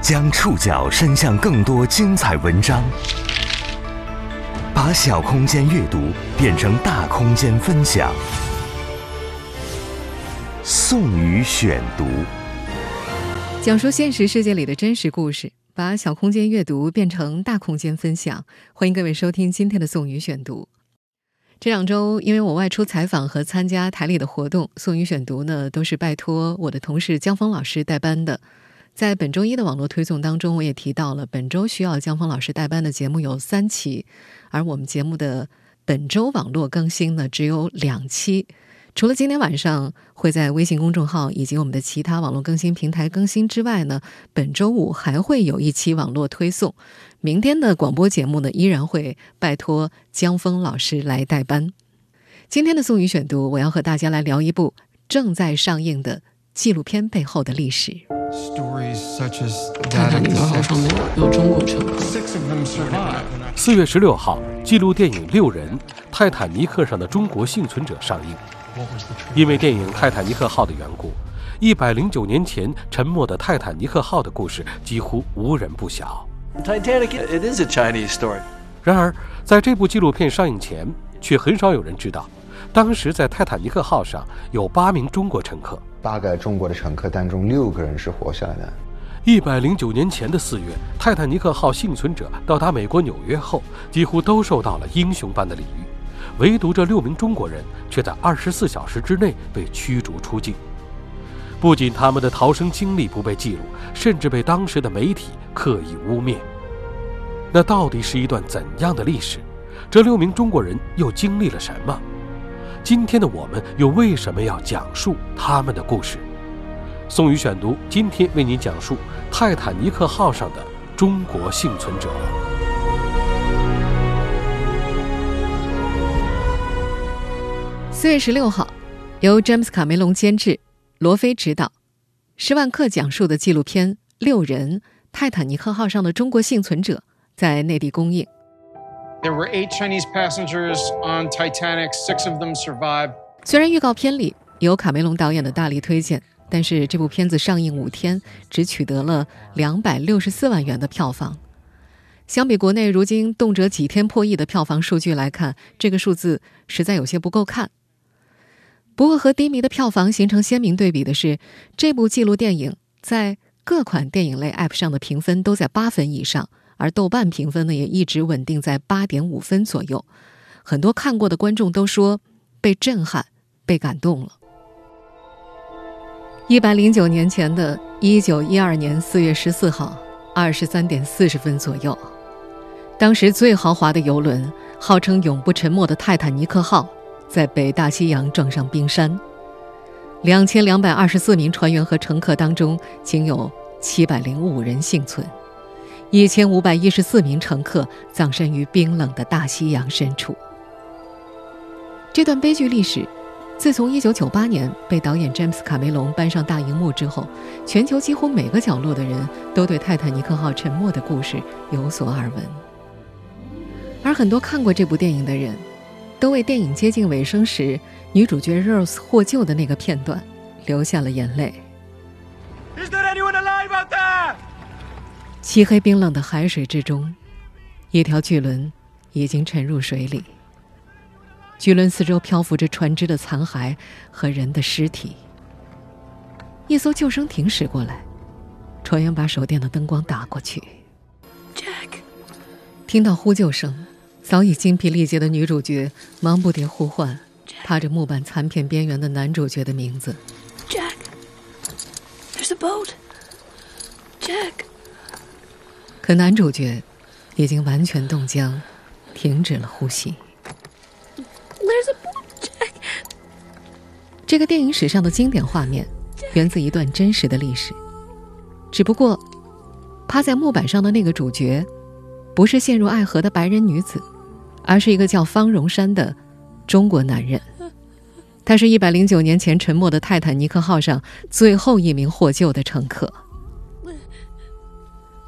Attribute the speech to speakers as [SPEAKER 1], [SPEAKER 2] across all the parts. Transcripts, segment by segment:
[SPEAKER 1] 将触角伸向更多精彩文章，把小空间阅读变成大空间分享。宋宇选读，
[SPEAKER 2] 讲述现实世界里的真实故事，把小空间阅读变成大空间分享。欢迎各位收听今天的宋宇选读。这两周，因为我外出采访和参加台里的活动，宋宇选读呢都是拜托我的同事江峰老师代班的。在本周一的网络推送当中，我也提到了本周需要江峰老师代班的节目有三期，而我们节目的本周网络更新呢只有两期。除了今天晚上会在微信公众号以及我们的其他网络更新平台更新之外呢，本周五还会有一期网络推送。明天的广播节目呢，依然会拜托江峰老师来代班。今天的宋宇选读，我要和大家来聊一部正在上映的纪录片背后的历史。
[SPEAKER 3] 泰坦尼克号上面有中国乘客。
[SPEAKER 4] 四月十六号，纪录电影《六人：泰坦尼克上的中国幸存者》上映。因为电影《泰坦尼克号》的缘故，一百零九年前沉没的泰坦尼克号的故事几乎无人不晓。
[SPEAKER 5] Titanic，it is a Chinese story。
[SPEAKER 4] 然而，在这部纪录片上映前，却很少有人知道，当时在泰坦尼克号上有八名中国乘客。
[SPEAKER 6] 大概中国的乘客当中，六个人是活下来的。
[SPEAKER 4] 一百零九年前的四月，泰坦尼克号幸存者到达美国纽约后，几乎都受到了英雄般的礼遇，唯独这六名中国人却在二十四小时之内被驱逐出境。不仅他们的逃生经历不被记录，甚至被当时的媒体刻意污蔑。那到底是一段怎样的历史？这六名中国人又经历了什么？今天的我们又为什么要讲述他们的故事？宋宇选读今天为您讲述泰坦尼克号上的中国幸存者。
[SPEAKER 2] 四月十六号，由詹姆斯·卡梅隆监制、罗菲执导、施万克讲述的纪录片《六人：泰坦尼克号上的中国幸存者》在内地公映。
[SPEAKER 7] There were eight Chinese passengers on Titanic. Six of them survived.
[SPEAKER 2] 虽然预告片里有卡梅隆导演的大力推荐，但是这部片子上映五天只取得了两百六十四万元的票房。相比国内如今动辄几天破亿的票房数据来看，这个数字实在有些不够看。不过和低迷的票房形成鲜明对比的是，这部纪录电影在各款电影类 App 上的评分都在八分以上。而豆瓣评分呢，也一直稳定在八点五分左右。很多看过的观众都说被震撼、被感动了。一百零九年前的一九一二年四月十四号二十三点四十分左右，当时最豪华的游轮，号称永不沉没的泰坦尼克号，在北大西洋撞上冰山。两千两百二十四名船员和乘客当中，仅有七百零五人幸存。一千五百一十四名乘客葬身于冰冷的大西洋深处。这段悲剧历史，自从一九九八年被导演詹姆斯·卡梅隆搬上大荧幕之后，全球几乎每个角落的人都对泰坦尼克号沉没的故事有所耳闻。而很多看过这部电影的人，都为电影接近尾声时女主角 Rose 获救的那个片段流下了眼泪。漆黑冰冷的海水之中，一条巨轮已经沉入水里。巨轮四周漂浮着船只的残骸和人的尸体。一艘救生艇驶过来，船员把手电的灯光打过去。
[SPEAKER 3] Jack，
[SPEAKER 2] 听到呼救声，早已精疲力竭的女主角忙不迭呼唤趴着木板残片边缘的男主角的名字。
[SPEAKER 3] Jack，there's a boat。Jack。
[SPEAKER 2] 可男主角已经完全冻僵，停止了呼吸。这个电影史上的经典画面，源自一段真实的历史。只不过，趴在木板上的那个主角，不是陷入爱河的白人女子，而是一个叫方荣山的中国男人。他是一百零九年前沉没的泰坦尼克号上最后一名获救的乘客。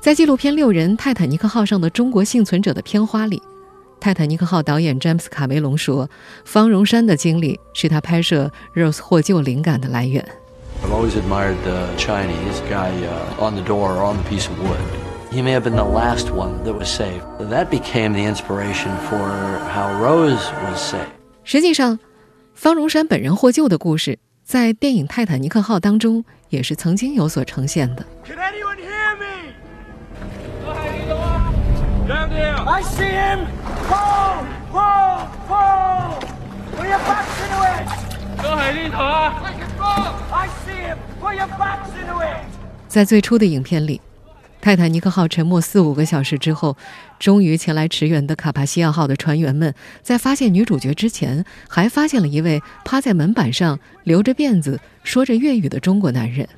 [SPEAKER 2] 在纪录片《六人：泰坦尼克号上的中国幸存者》的片花里，泰坦尼克号导演詹姆斯·卡梅隆说：“方荣山的经历是他拍摄 Rose 获救灵感的来源。”
[SPEAKER 5] I've always admired the Chinese guy uh, on the door or on the piece of wood. He may have been the last one that was saved. That became the inspiration for how Rose was saved.
[SPEAKER 2] 实际上，方荣山本人获救的故事，在电影《泰坦尼克号》当中也是曾经有所呈现的。
[SPEAKER 8] Can I see him! Pull! Pull! Pull! Put your backs into it! I can pull! I see him! Put your backs into it!
[SPEAKER 2] 在最初的影片里，泰坦尼克号沉没四五个小时之后，终于前来驰援的卡帕西亚号的船员们，在发现女主角之前，还发现了一位趴在门板上、留着辫子、说着粤语的中国男人。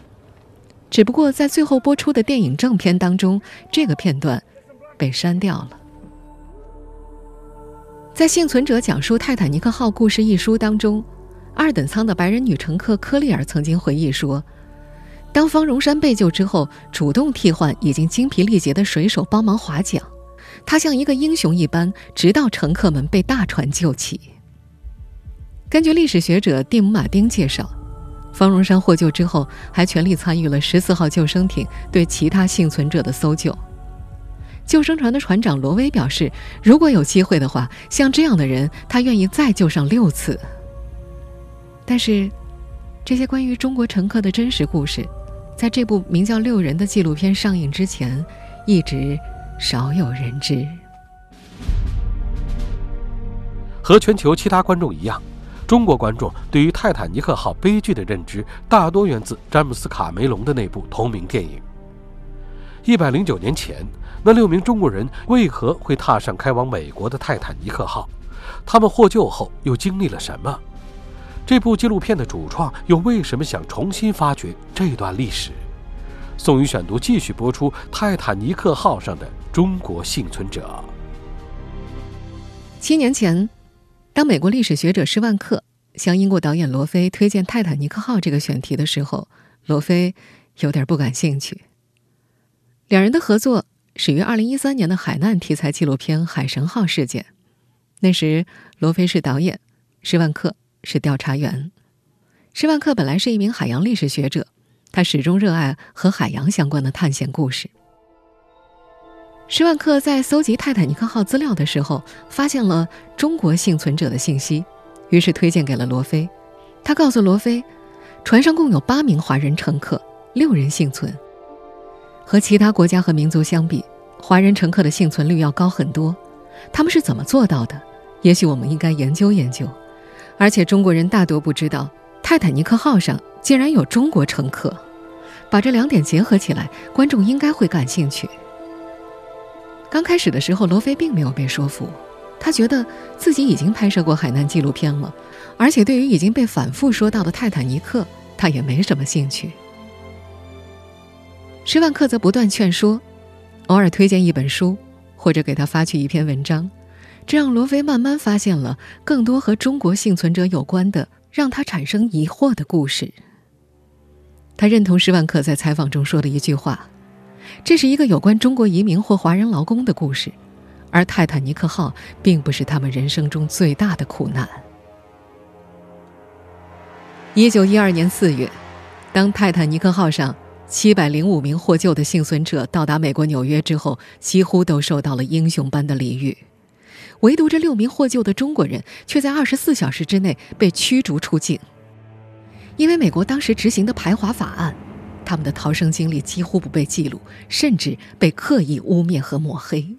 [SPEAKER 2] 只不过在最后播出的电影正片当中，这个片段被删掉了。在《幸存者讲述泰坦尼克号故事》一书当中，二等舱的白人女乘客科利尔曾经回忆说。当方荣山被救之后，主动替换已经精疲力竭的水手帮忙划桨，他像一个英雄一般，直到乘客们被大船救起。根据历史学者蒂姆·马丁介绍，方荣山获救之后，还全力参与了十四号救生艇对其他幸存者的搜救。救生船的船长罗威表示，如果有机会的话，像这样的人，他愿意再救上六次。但是，这些关于中国乘客的真实故事。在这部名叫《六人》的纪录片上映之前，一直少有人知。
[SPEAKER 4] 和全球其他观众一样，中国观众对于泰坦尼克号悲剧的认知大多源自詹姆斯·卡梅隆的那部同名电影。一百零九年前，那六名中国人为何会踏上开往美国的泰坦尼克号？他们获救后又经历了什么？这部纪录片的主创又为什么想重新发掘这段历史？宋宇选读继续播出《泰坦尼克号》上的中国幸存者。
[SPEAKER 2] 七年前，当美国历史学者施万克向英国导演罗非推荐《泰坦尼克号》这个选题的时候，罗非有点不感兴趣。两人的合作始于二零一三年的海难题材纪录片《海神号》事件，那时罗非是导演，施万克。是调查员，施万克本来是一名海洋历史学者，他始终热爱和海洋相关的探险故事。施万克在搜集泰坦尼克号资料的时候，发现了中国幸存者的信息，于是推荐给了罗非。他告诉罗非，船上共有八名华人乘客，六人幸存。和其他国家和民族相比，华人乘客的幸存率要高很多。他们是怎么做到的？也许我们应该研究研究。而且中国人大多不知道，泰坦尼克号上竟然有中国乘客。把这两点结合起来，观众应该会感兴趣。刚开始的时候，罗非并没有被说服，他觉得自己已经拍摄过海难纪录片了，而且对于已经被反复说到的泰坦尼克，他也没什么兴趣。施万克则不断劝说，偶尔推荐一本书，或者给他发去一篇文章。这让罗非慢慢发现了更多和中国幸存者有关的、让他产生疑惑的故事。他认同施万克在采访中说的一句话：“这是一个有关中国移民或华人劳工的故事，而泰坦尼克号并不是他们人生中最大的苦难。”一九一二年四月，当泰坦尼克号上七百零五名获救的幸存者到达美国纽约之后，几乎都受到了英雄般的礼遇。唯独这六名获救的中国人，却在二十四小时之内被驱逐出境。因为美国当时执行的排华法案，他们的逃生经历几乎不被记录，甚至被刻意污蔑和抹黑。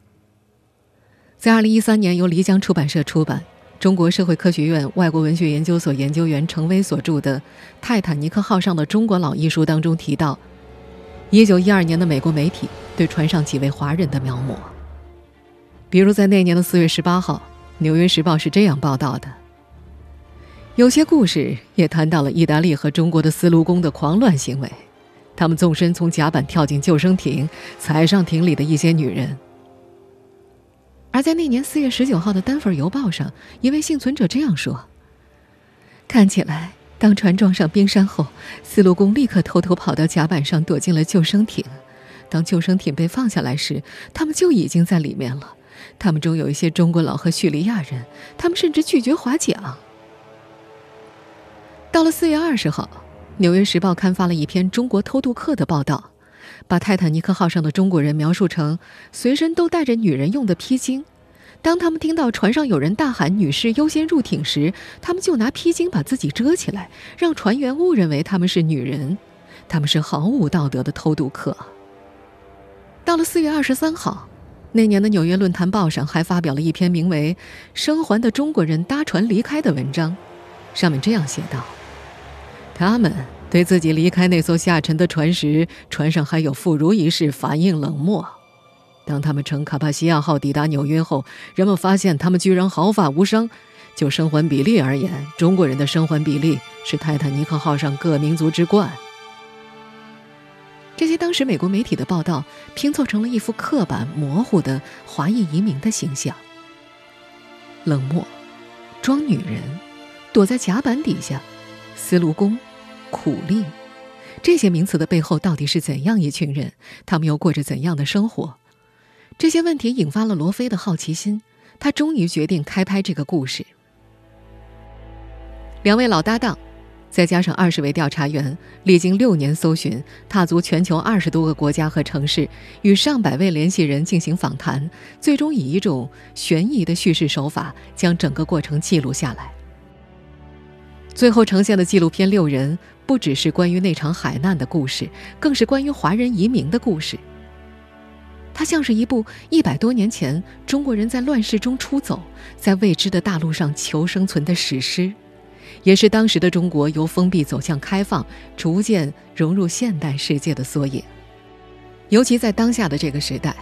[SPEAKER 2] 在二零一三年由漓江出版社出版、中国社会科学院外国文学研究所研究员程威所著的《泰坦尼克号上的中国佬》一书当中提到，一九一二年的美国媒体对船上几位华人的描摹。比如在那年的四月十八号，《纽约时报》是这样报道的：有些故事也谈到了意大利和中国的丝路工的狂乱行为，他们纵身从甲板跳进救生艇，踩上艇里的一些女人。而在那年四月十九号的《丹佛邮报》上，一位幸存者这样说：“看起来，当船撞上冰山后，丝路公立刻偷偷跑到甲板上躲进了救生艇。当救生艇被放下来时，他们就已经在里面了。”他们中有一些中国佬和叙利亚人，他们甚至拒绝划桨。到了四月二十号，纽约时报》刊发了一篇中国偷渡客的报道，把泰坦尼克号上的中国人描述成随身都带着女人用的披巾。当他们听到船上有人大喊“女士优先入艇”时，他们就拿披巾把自己遮起来，让船员误认为他们是女人。他们是毫无道德的偷渡客。到了四月二十三号，那年的《纽约论坛报》上还发表了一篇名为《生还的中国人搭船离开》的文章，上面这样写道：“他们对自己离开那艘下沉的船时，船上还有妇孺一事反应冷漠。当他们乘卡帕西亚号抵达纽约后，人们发现他们居然毫发无伤。就生还比例而言，中国人的生还比例是泰坦尼克号上各民族之冠。”这些当时美国媒体的报道拼凑成了一幅刻板模糊的华裔移民的形象：冷漠、装女人、躲在甲板底下、司炉工、苦力。这些名词的背后到底是怎样一群人？他们又过着怎样的生活？这些问题引发了罗非的好奇心，他终于决定开拍这个故事。两位老搭档。再加上二十位调查员，历经六年搜寻，踏足全球二十多个国家和城市，与上百位联系人进行访谈，最终以一种悬疑的叙事手法将整个过程记录下来。最后呈现的纪录片《六人》不只是关于那场海难的故事，更是关于华人移民的故事。它像是一部一百多年前中国人在乱世中出走，在未知的大陆上求生存的史诗。也是当时的中国由封闭走向开放，逐渐融入现代世界的缩影。尤其在当下的这个时代，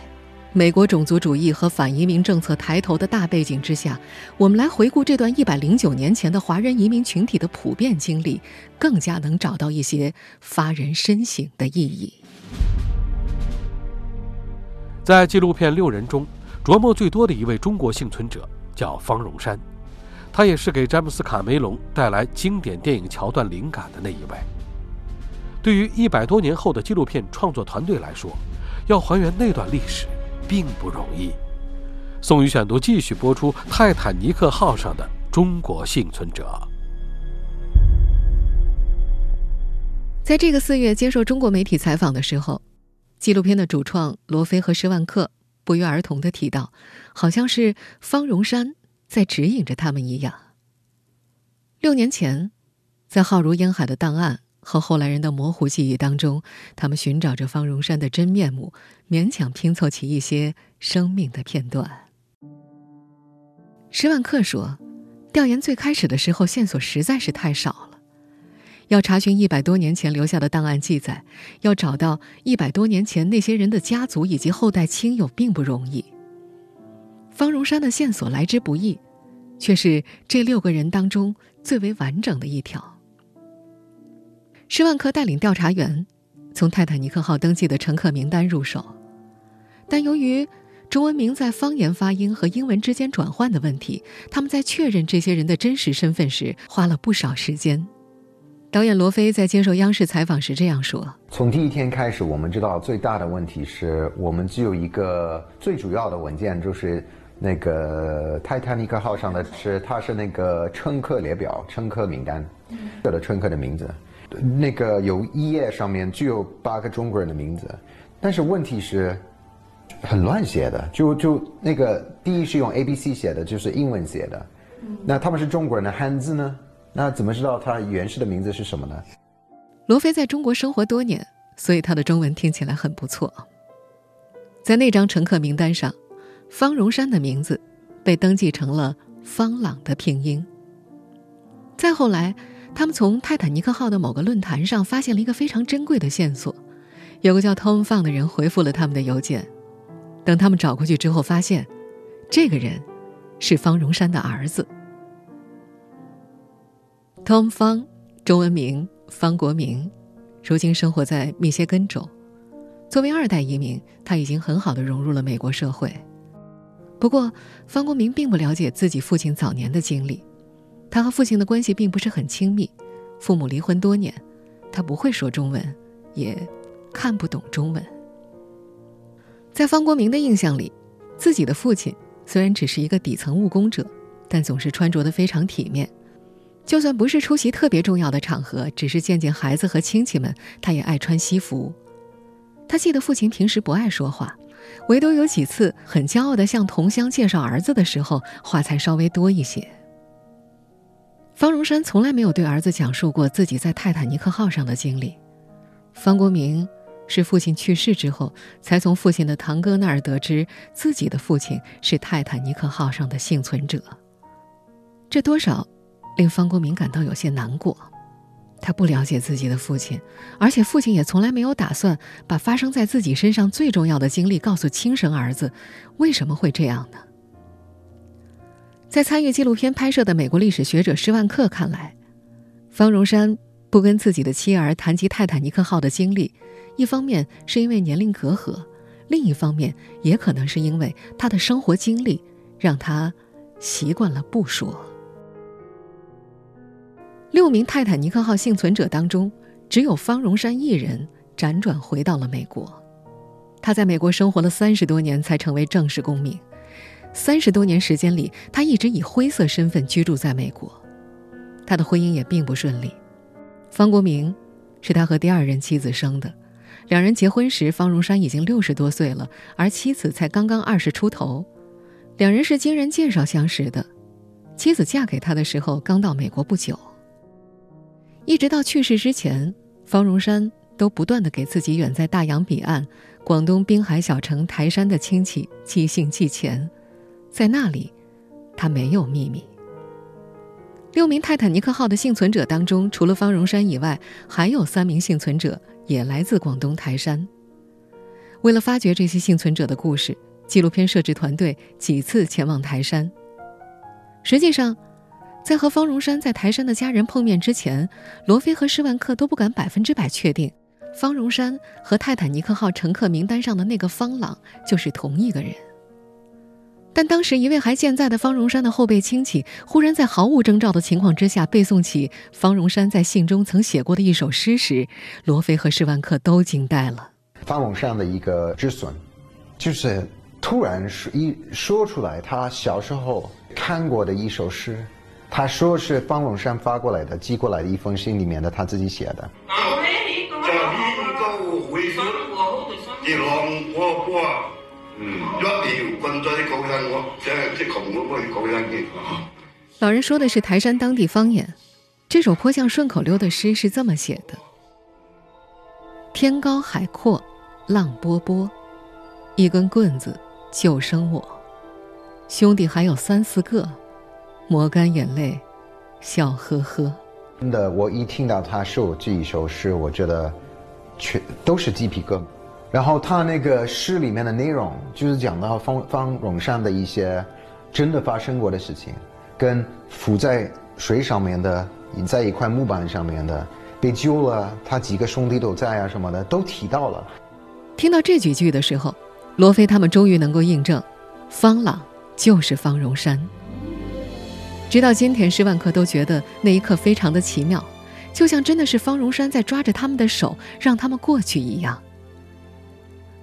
[SPEAKER 2] 美国种族主义和反移民政策抬头的大背景之下，我们来回顾这段一百零九年前的华人移民群体的普遍经历，更加能找到一些发人深省的意义。
[SPEAKER 4] 在纪录片《六人》中，琢磨最多的一位中国幸存者叫方荣山。他也是给詹姆斯·卡梅隆带来经典电影桥段灵感的那一位。对于一百多年后的纪录片创作团队来说，要还原那段历史并不容易。宋宇选读继续播出《泰坦尼克号上的中国幸存者》。
[SPEAKER 2] 在这个四月接受中国媒体采访的时候，纪录片的主创罗非和施万克不约而同的提到，好像是方荣山。在指引着他们一样。六年前，在浩如烟海的档案和后来人的模糊记忆当中，他们寻找着方荣山的真面目，勉强拼凑起一些生命的片段。施万克说：“调研最开始的时候，线索实在是太少了。要查询一百多年前留下的档案记载，要找到一百多年前那些人的家族以及后代亲友，并不容易。”方荣山的线索来之不易，却是这六个人当中最为完整的一条。施万克带领调查员从泰坦尼克号登记的乘客名单入手，但由于中文名在方言发音和英文之间转换的问题，他们在确认这些人的真实身份时花了不少时间。导演罗非在接受央视采访时这样说：“
[SPEAKER 6] 从第一天开始，我们知道最大的问题是我们只有一个最主要的文件，就是。”那个泰坦尼克号上的是，它是那个乘客列表、乘客名单，有的乘客的名字。那个有一页上面只有八个中国人的名字，但是问题是，很乱写的。就就那个第一是用 A B C 写的，就是英文写的。那他们是中国人的汉字呢？那怎么知道他原始的名字是什么呢？
[SPEAKER 2] 罗非在中国生活多年，所以他的中文听起来很不错。在那张乘客名单上。方荣山的名字被登记成了方朗的拼音。再后来，他们从泰坦尼克号的某个论坛上发现了一个非常珍贵的线索，有个叫 Tom fan 的人回复了他们的邮件。等他们找过去之后，发现这个人是方荣山的儿子。Tom Fang，中文名方国明，如今生活在密歇根州。作为二代移民，他已经很好的融入了美国社会。不过，方国明并不了解自己父亲早年的经历，他和父亲的关系并不是很亲密，父母离婚多年，他不会说中文，也看不懂中文。在方国明的印象里，自己的父亲虽然只是一个底层务工者，但总是穿着的非常体面，就算不是出席特别重要的场合，只是见见孩子和亲戚们，他也爱穿西服。他记得父亲平时不爱说话，唯独有几次很骄傲地向同乡介绍儿子的时候，话才稍微多一些。方荣山从来没有对儿子讲述过自己在泰坦尼克号上的经历。方国明是父亲去世之后，才从父亲的堂哥那儿得知自己的父亲是泰坦尼克号上的幸存者。这多少令方国明感到有些难过。他不了解自己的父亲，而且父亲也从来没有打算把发生在自己身上最重要的经历告诉亲生儿子。为什么会这样呢？在参与纪录片拍摄的美国历史学者施万克看来，方荣山不跟自己的妻儿谈及泰坦尼克号的经历，一方面是因为年龄隔阂，另一方面也可能是因为他的生活经历让他习惯了不说。六名泰坦尼克号幸存者当中，只有方荣山一人辗转回到了美国。他在美国生活了三十多年，才成为正式公民。三十多年时间里，他一直以灰色身份居住在美国。他的婚姻也并不顺利。方国明是他和第二任妻子生的，两人结婚时，方荣山已经六十多岁了，而妻子才刚刚二十出头。两人是经人介绍相识的，妻子嫁给他的时候刚到美国不久。一直到去世之前，方荣山都不断的给自己远在大洋彼岸、广东滨海小城台山的亲戚寄信寄钱，在那里，他没有秘密。六名泰坦尼克号的幸存者当中，除了方荣山以外，还有三名幸存者也来自广东台山。为了发掘这些幸存者的故事，纪录片摄制团队几次前往台山。实际上。在和方荣山在台山的家人碰面之前，罗非和施万克都不敢百分之百确定，方荣山和泰坦尼克号乘客名单上的那个方朗就是同一个人。但当时一位还健在的方荣山的后辈亲戚，忽然在毫无征兆的情况之下背诵起方荣山在信中曾写过的一首诗时，罗非和施万克都惊呆了。
[SPEAKER 6] 方荣山的一个止损，就是突然说一说出来，他小时候看过的一首诗。他说是方龙山发过来的，寄过来的一封信里面的，他自己写的。
[SPEAKER 2] 老人说的是台山当地方言，这首颇像顺口溜的诗是这么写的：天高海阔，浪波波，一根棍子救生我，兄弟还有三四个。抹干眼泪，笑呵呵。
[SPEAKER 6] 真的，我一听到他说这一首诗，我觉得全都是鸡皮疙瘩。然后他那个诗里面的内容，就是讲到方方荣山的一些真的发生过的事情，跟浮在水上面的，在一块木板上面的被救了，他几个兄弟都在啊什么的，都提到了。
[SPEAKER 2] 听到这几句的时候，罗非他们终于能够印证，方朗就是方荣山。直到今天，施万克都觉得那一刻非常的奇妙，就像真的是方荣山在抓着他们的手，让他们过去一样。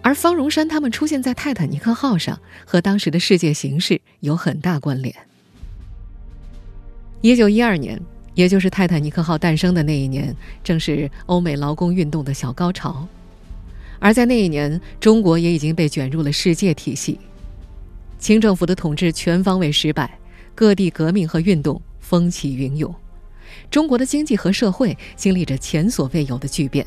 [SPEAKER 2] 而方荣山他们出现在泰坦尼克号上，和当时的世界形势有很大关联。一九一二年，也就是泰坦尼克号诞生的那一年，正是欧美劳工运动的小高潮，而在那一年，中国也已经被卷入了世界体系，清政府的统治全方位失败。各地革命和运动风起云涌，中国的经济和社会经历着前所未有的巨变，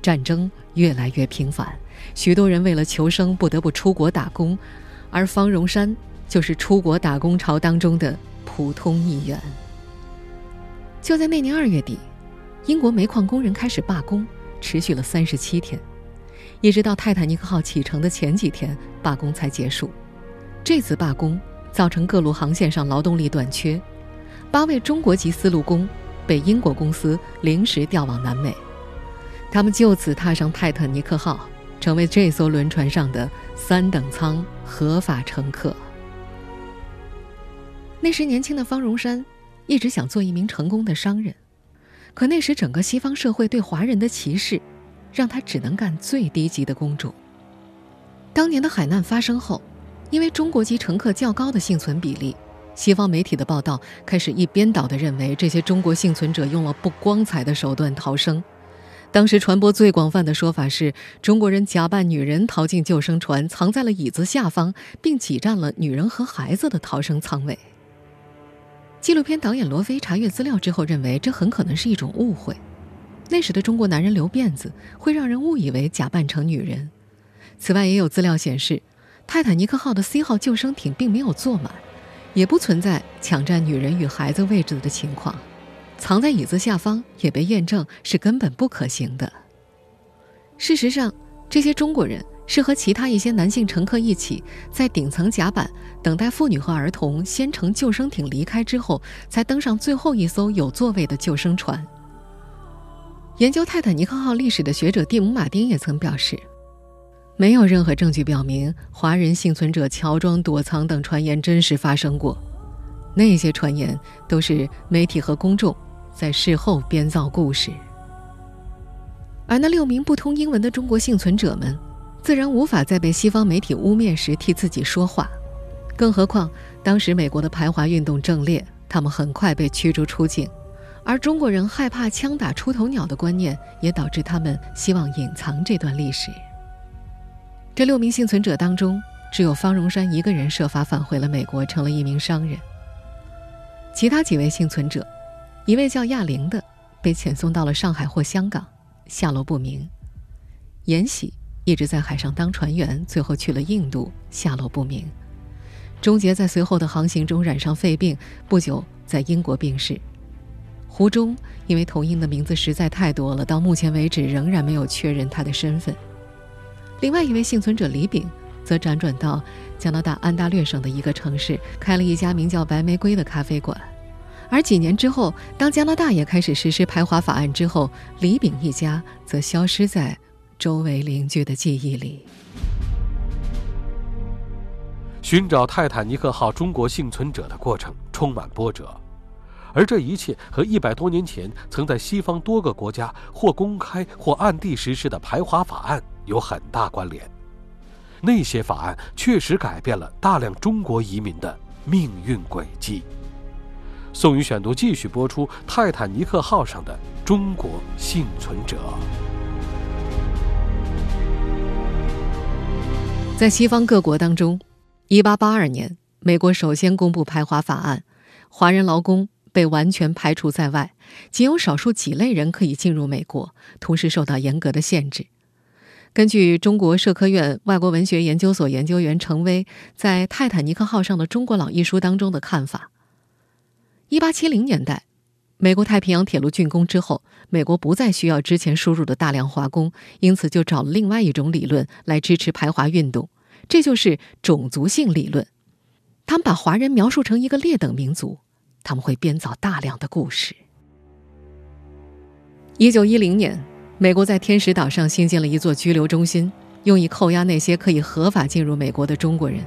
[SPEAKER 2] 战争越来越频繁，许多人为了求生不得不出国打工，而方荣山就是出国打工潮当中的普通一员。就在那年二月底，英国煤矿工人开始罢工，持续了三十七天，一直到泰坦尼克号启程的前几天，罢工才结束。这次罢工。造成各路航线上劳动力短缺，八位中国籍丝路工被英国公司临时调往南美，他们就此踏上泰坦尼克号，成为这艘轮船上的三等舱合法乘客。那时年轻的方荣山一直想做一名成功的商人，可那时整个西方社会对华人的歧视，让他只能干最低级的公主。当年的海难发生后。因为中国籍乘客较高的幸存比例，西方媒体的报道开始一边倒地认为这些中国幸存者用了不光彩的手段逃生。当时传播最广泛的说法是，中国人假扮女人逃进救生船，藏在了椅子下方，并挤占了女人和孩子的逃生舱位。纪录片导演罗飞查阅资料之后认为，这很可能是一种误会。那时的中国男人留辫子，会让人误以为假扮成女人。此外，也有资料显示，泰坦尼克号的 C 号救生艇并没有坐满，也不存在抢占女人与孩子位置的情况。藏在椅子下方也被验证是根本不可行的。事实上，这些中国人是和其他一些男性乘客一起在顶层甲板等待妇女和儿童先乘救生艇离开之后，才登上最后一艘有座位的救生船。研究泰坦尼克号历史的学者蒂姆·马丁也曾表示，没有任何证据表明华人幸存者乔装躲藏等传言真实发生过，那些传言都是媒体和公众。在事后编造故事，而那六名不通英文的中国幸存者们，自然无法在被西方媒体污蔑时替自己说话。更何况，当时美国的排华运动正烈，他们很快被驱逐出境，而中国人害怕枪打出头鸟的观念，也导致他们希望隐藏这段历史。这六名幸存者当中，只有方荣山一个人设法返回了美国，成了一名商人。其他几位幸存者。一位叫亚玲的被遣送到了上海或香港，下落不明；严喜一直在海上当船员，最后去了印度，下落不明；钟杰在随后的航行中染上肺病，不久在英国病逝；胡忠因为同音的名字实在太多了，到目前为止仍然没有确认他的身份。另外一位幸存者李炳则辗转到加拿大安大略省的一个城市，开了一家名叫“白玫瑰”的咖啡馆。而几年之后，当加拿大也开始实施排华法案之后，李炳一家则消失在周围邻居的记忆里。
[SPEAKER 4] 寻找泰坦尼克号中国幸存者的过程充满波折，而这一切和一百多年前曾在西方多个国家或公开或暗地实施的排华法案有很大关联。那些法案确实改变了大量中国移民的命运轨迹。宋宇选读继续播出：泰坦尼克号上的中国幸存者。
[SPEAKER 2] 在西方各国当中，1882年，美国首先公布排华法案，华人劳工被完全排除在外，仅有少数几类人可以进入美国，同时受到严格的限制。根据中国社科院外国文学研究所研究员程威在《泰坦尼克号上的中国佬》一书当中的看法。一八七零年代，美国太平洋铁路竣工之后，美国不再需要之前输入的大量华工，因此就找了另外一种理论来支持排华运动，这就是种族性理论。他们把华人描述成一个劣等民族，他们会编造大量的故事。一九一零年，美国在天使岛上新建了一座拘留中心，用以扣押那些可以合法进入美国的中国人。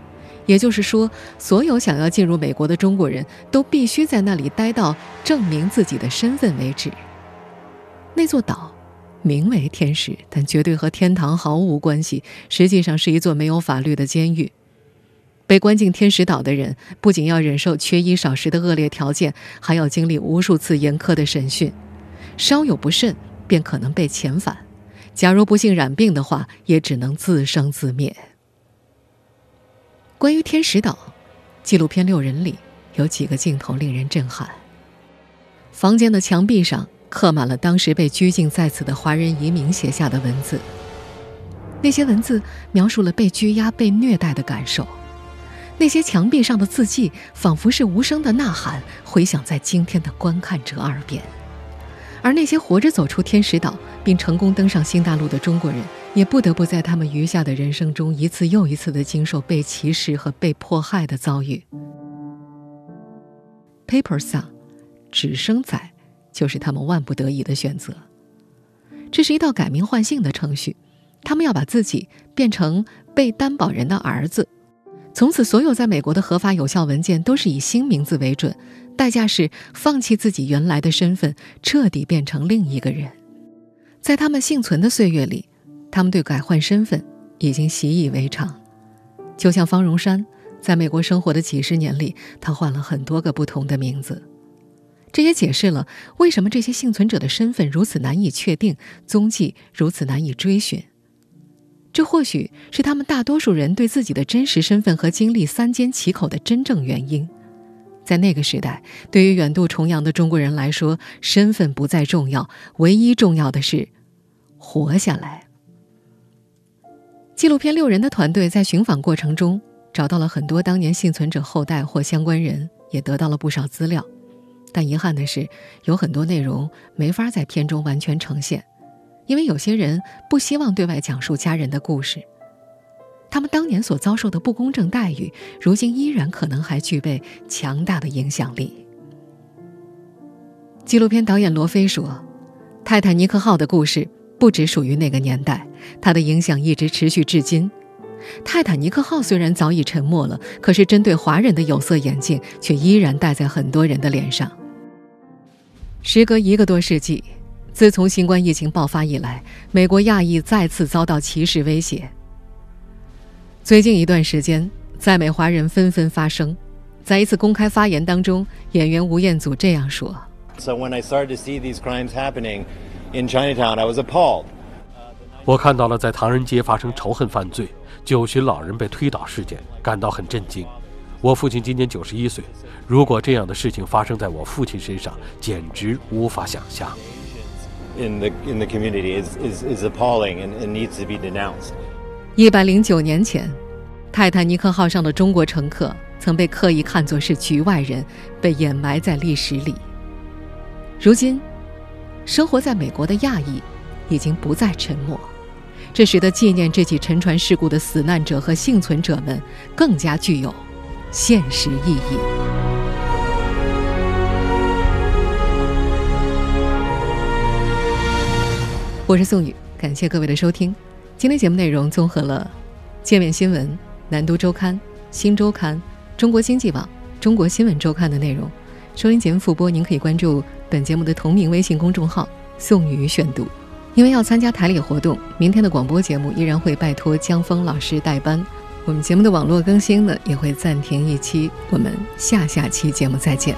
[SPEAKER 2] 也就是说，所有想要进入美国的中国人都必须在那里待到证明自己的身份为止。那座岛名为天使，但绝对和天堂毫无关系，实际上是一座没有法律的监狱。被关进天使岛的人不仅要忍受缺衣少食的恶劣条件，还要经历无数次严苛的审讯，稍有不慎便可能被遣返。假如不幸染病的话，也只能自生自灭。关于天使岛，纪录片《六人》里有几个镜头令人震撼。房间的墙壁上刻满了当时被拘禁在此的华人移民写下的文字，那些文字描述了被拘押、被虐待的感受。那些墙壁上的字迹仿佛是无声的呐喊，回响在今天的观看者耳边。而那些活着走出天使岛并成功登上新大陆的中国人，也不得不在他们余下的人生中一次又一次的经受被歧视和被迫害的遭遇。Paper 上，纸生仔，就是他们万不得已的选择。这是一道改名换姓的程序，他们要把自己变成被担保人的儿子，从此所有在美国的合法有效文件都是以新名字为准。代价是放弃自己原来的身份，彻底变成另一个人。在他们幸存的岁月里，他们对改换身份已经习以为常。就像方荣山在美国生活的几十年里，他换了很多个不同的名字。这也解释了为什么这些幸存者的身份如此难以确定，踪迹如此难以追寻。这或许是他们大多数人对自己的真实身份和经历三缄其口的真正原因。在那个时代，对于远渡重洋的中国人来说，身份不再重要，唯一重要的是活下来。纪录片《六人》的团队在寻访过程中找到了很多当年幸存者后代或相关人，也得到了不少资料。但遗憾的是，有很多内容没法在片中完全呈现。因为有些人不希望对外讲述家人的故事，他们当年所遭受的不公正待遇，如今依然可能还具备强大的影响力。纪录片导演罗飞说：“泰坦尼克号的故事不只属于那个年代，它的影响一直持续至今。泰坦尼克号虽然早已沉没了，可是针对华人的有色眼镜却依然戴在很多人的脸上。时隔一个多世纪。”自从新冠疫情爆发以来，美国亚裔再次遭到歧视威胁。最近一段时间，在美华人纷纷发声。在一次公开发言当中，演员吴彦祖这样说
[SPEAKER 9] ：“So when I started to see these crimes happening in Chinatown, I was appalled.
[SPEAKER 4] 我看到了在唐人街发生仇恨犯罪、九旬老人被推倒事件，感到很震惊。我父亲今年九十一岁，如果这样的事情发生在我父亲身上，简直无法想象。”
[SPEAKER 9] In the in the community is is is appalling and, and needs to be denounced.
[SPEAKER 2] 一百零九年前，泰坦尼克号上的中国乘客曾被刻意看作是局外人，被掩埋在历史里。如今，生活在美国的亚裔已经不再沉默，这使得纪念这起沉船事故的死难者和幸存者们更加具有现实意义。我是宋宇，感谢各位的收听。今天节目内容综合了《界面新闻》、《南都周刊》、《新周刊》、《中国经济网》、《中国新闻周刊》的内容。收听节目复播，您可以关注本节目的同名微信公众号“宋宇选读”。因为要参加台里活动，明天的广播节目依然会拜托江峰老师代班。我们节目的网络更新呢，也会暂停一期。我们下下期节目再见。